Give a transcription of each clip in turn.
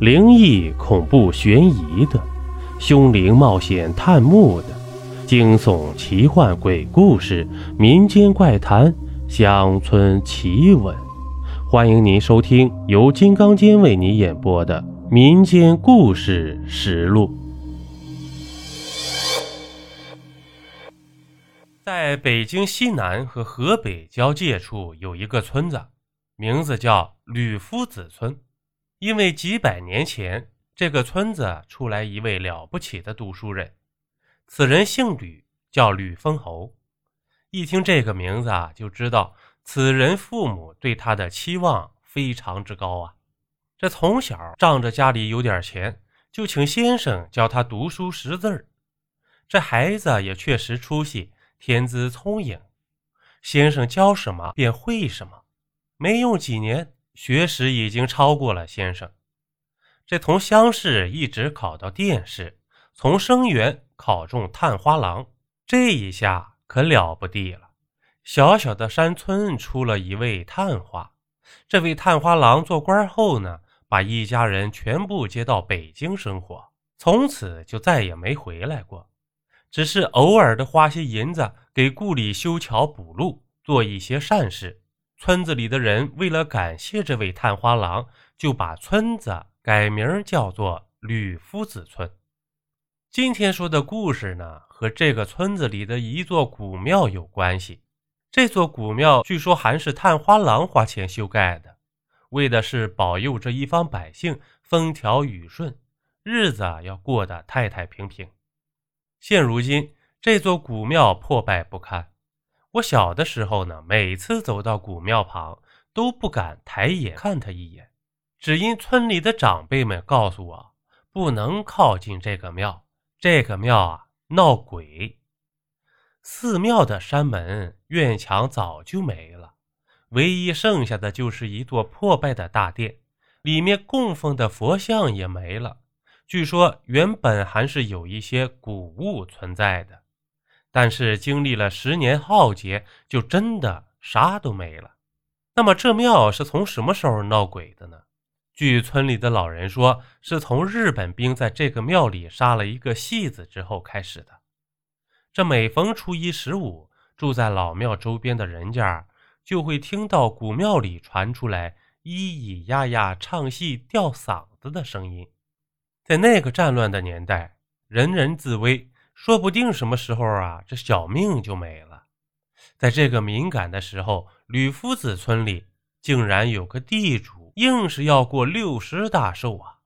灵异、恐怖、悬疑的，凶灵冒险探墓的，惊悚、奇幻、鬼故事、民间怪谈、乡村奇闻，欢迎您收听由金刚间为您演播的《民间故事实录》。在北京西南和河北交界处有一个村子，名字叫吕夫子村。因为几百年前，这个村子出来一位了不起的读书人，此人姓吕，叫吕封侯。一听这个名字啊，就知道此人父母对他的期望非常之高啊。这从小仗着家里有点钱，就请先生教他读书识字儿。这孩子也确实出息，天资聪颖，先生教什么便会什么。没用几年。学识已经超过了先生，这从乡试一直考到殿试，从生员考中探花郎，这一下可了不地了。小小的山村出了一位探花，这位探花郎做官后呢，把一家人全部接到北京生活，从此就再也没回来过，只是偶尔的花些银子给故里修桥补路，做一些善事。村子里的人为了感谢这位探花郎，就把村子改名叫做吕夫子村。今天说的故事呢，和这个村子里的一座古庙有关系。这座古庙据说还是探花郎花钱修盖的，为的是保佑这一方百姓风调雨顺，日子要过得太太平平。现如今，这座古庙破败不堪。我小的时候呢，每次走到古庙旁，都不敢抬眼看他一眼，只因村里的长辈们告诉我，不能靠近这个庙，这个庙啊闹鬼。寺庙的山门、院墙早就没了，唯一剩下的就是一座破败的大殿，里面供奉的佛像也没了。据说原本还是有一些古物存在的。但是经历了十年浩劫，就真的啥都没了。那么这庙是从什么时候闹鬼的呢？据村里的老人说，是从日本兵在这个庙里杀了一个戏子之后开始的。这每逢初一十五，住在老庙周边的人家就会听到古庙里传出来咿咿呀呀唱戏吊嗓子的声音。在那个战乱的年代，人人自危。说不定什么时候啊，这小命就没了。在这个敏感的时候，吕夫子村里竟然有个地主，硬是要过六十大寿啊，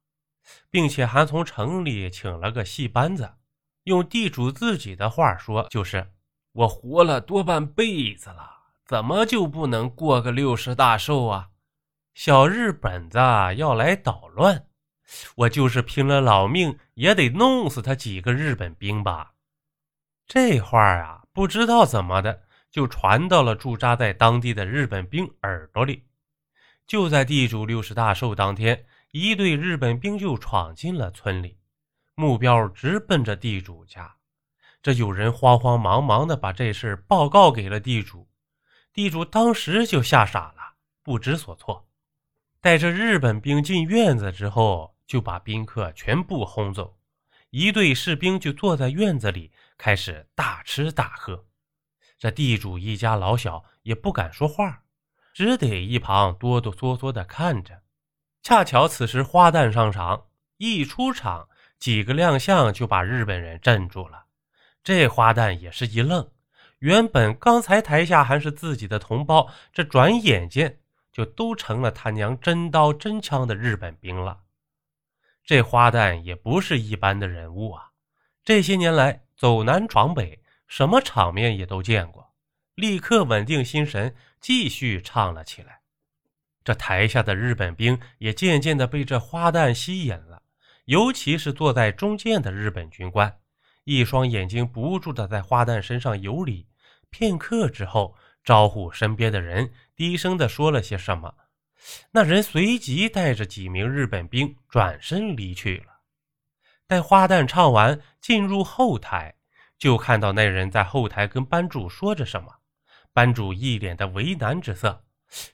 并且还从城里请了个戏班子。用地主自己的话说，就是我活了多半辈子了，怎么就不能过个六十大寿啊？小日本子要来捣乱。我就是拼了老命也得弄死他几个日本兵吧！这话啊，不知道怎么的就传到了驻扎在当地的日本兵耳朵里。就在地主六十大寿当天，一队日本兵就闯进了村里，目标直奔着地主家。这有人慌慌忙忙的把这事报告给了地主，地主当时就吓傻了，不知所措。带着日本兵进院子之后。就把宾客全部轰走，一队士兵就坐在院子里开始大吃大喝。这地主一家老小也不敢说话，只得一旁哆哆嗦嗦地看着。恰巧此时花旦上场，一出场几个亮相就把日本人镇住了。这花旦也是一愣，原本刚才台下还是自己的同胞，这转眼间就都成了他娘真刀真枪的日本兵了。这花旦也不是一般的人物啊！这些年来走南闯北，什么场面也都见过，立刻稳定心神，继续唱了起来。这台下的日本兵也渐渐的被这花旦吸引了，尤其是坐在中间的日本军官，一双眼睛不住的在花旦身上游离。片刻之后，招呼身边的人，低声的说了些什么。那人随即带着几名日本兵转身离去了。待花旦唱完，进入后台，就看到那人在后台跟班主说着什么。班主一脸的为难之色。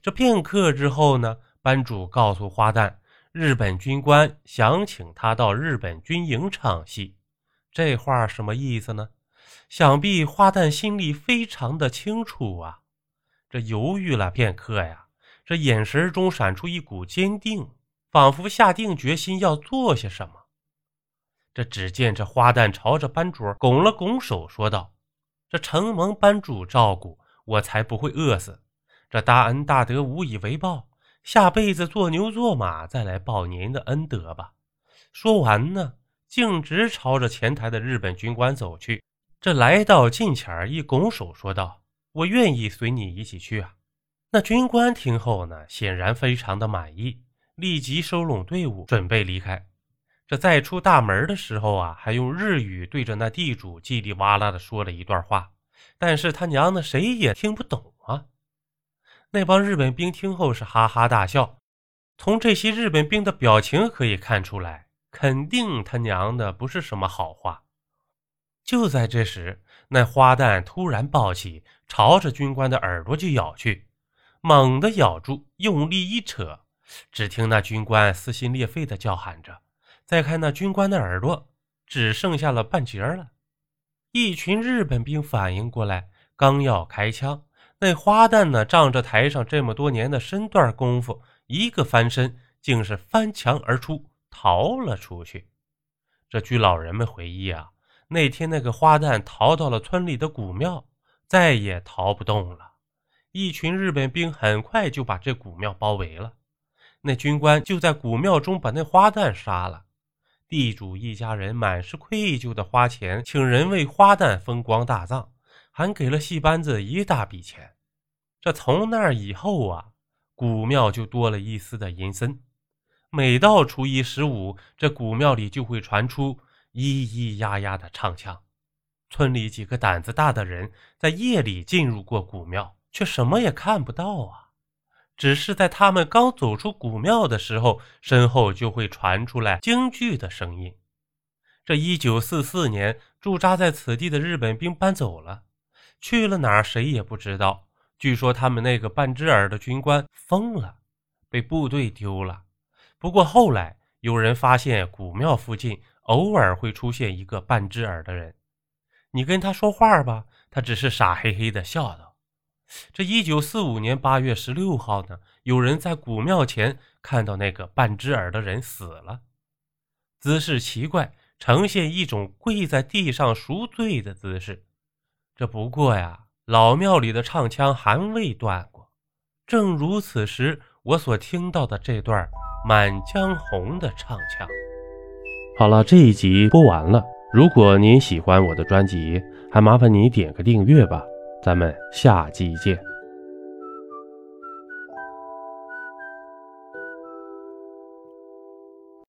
这片刻之后呢，班主告诉花旦，日本军官想请他到日本军营唱戏。这话什么意思呢？想必花旦心里非常的清楚啊。这犹豫了片刻呀，这眼神中闪出一股坚定，仿佛下定决心要做些什么。这只见这花旦朝着班主拱了拱手，说道：“这承蒙班主照顾，我才不会饿死。这大恩大德无以为报，下辈子做牛做马再来报您的恩德吧。”说完呢，径直朝着前台的日本军官走去。这来到近前一拱手说道。我愿意随你一起去啊！那军官听后呢，显然非常的满意，立即收拢队伍，准备离开。这在出大门的时候啊，还用日语对着那地主叽里哇啦的说了一段话，但是他娘的谁也听不懂啊！那帮日本兵听后是哈哈大笑，从这些日本兵的表情可以看出来，肯定他娘的不是什么好话。就在这时，那花旦突然抱起，朝着军官的耳朵就咬去，猛地咬住，用力一扯，只听那军官撕心裂肺的叫喊着。再看那军官的耳朵，只剩下了半截了。一群日本兵反应过来，刚要开枪，那花旦呢，仗着台上这么多年的身段功夫，一个翻身，竟是翻墙而出，逃了出去。这据老人们回忆啊。那天，那个花旦逃到了村里的古庙，再也逃不动了。一群日本兵很快就把这古庙包围了。那军官就在古庙中把那花旦杀了。地主一家人满是愧疚的花钱，请人为花旦风光大葬，还给了戏班子一大笔钱。这从那以后啊，古庙就多了一丝的阴森。每到初一十五，这古庙里就会传出。咿咿呀呀的唱腔，村里几个胆子大的人在夜里进入过古庙，却什么也看不到啊！只是在他们刚走出古庙的时候，身后就会传出来京剧的声音。这一九四四年驻扎在此地的日本兵搬走了，去了哪儿谁也不知道。据说他们那个半只耳的军官疯了，被部队丢了。不过后来有人发现古庙附近。偶尔会出现一个半只耳的人，你跟他说话吧，他只是傻嘿嘿的笑道。这一九四五年八月十六号呢，有人在古庙前看到那个半只耳的人死了，姿势奇怪，呈现一种跪在地上赎罪的姿势。这不过呀，老庙里的唱腔还未断过。正如此时我所听到的这段《满江红》的唱腔。好了，这一集播完了。如果您喜欢我的专辑，还麻烦你点个订阅吧。咱们下集见。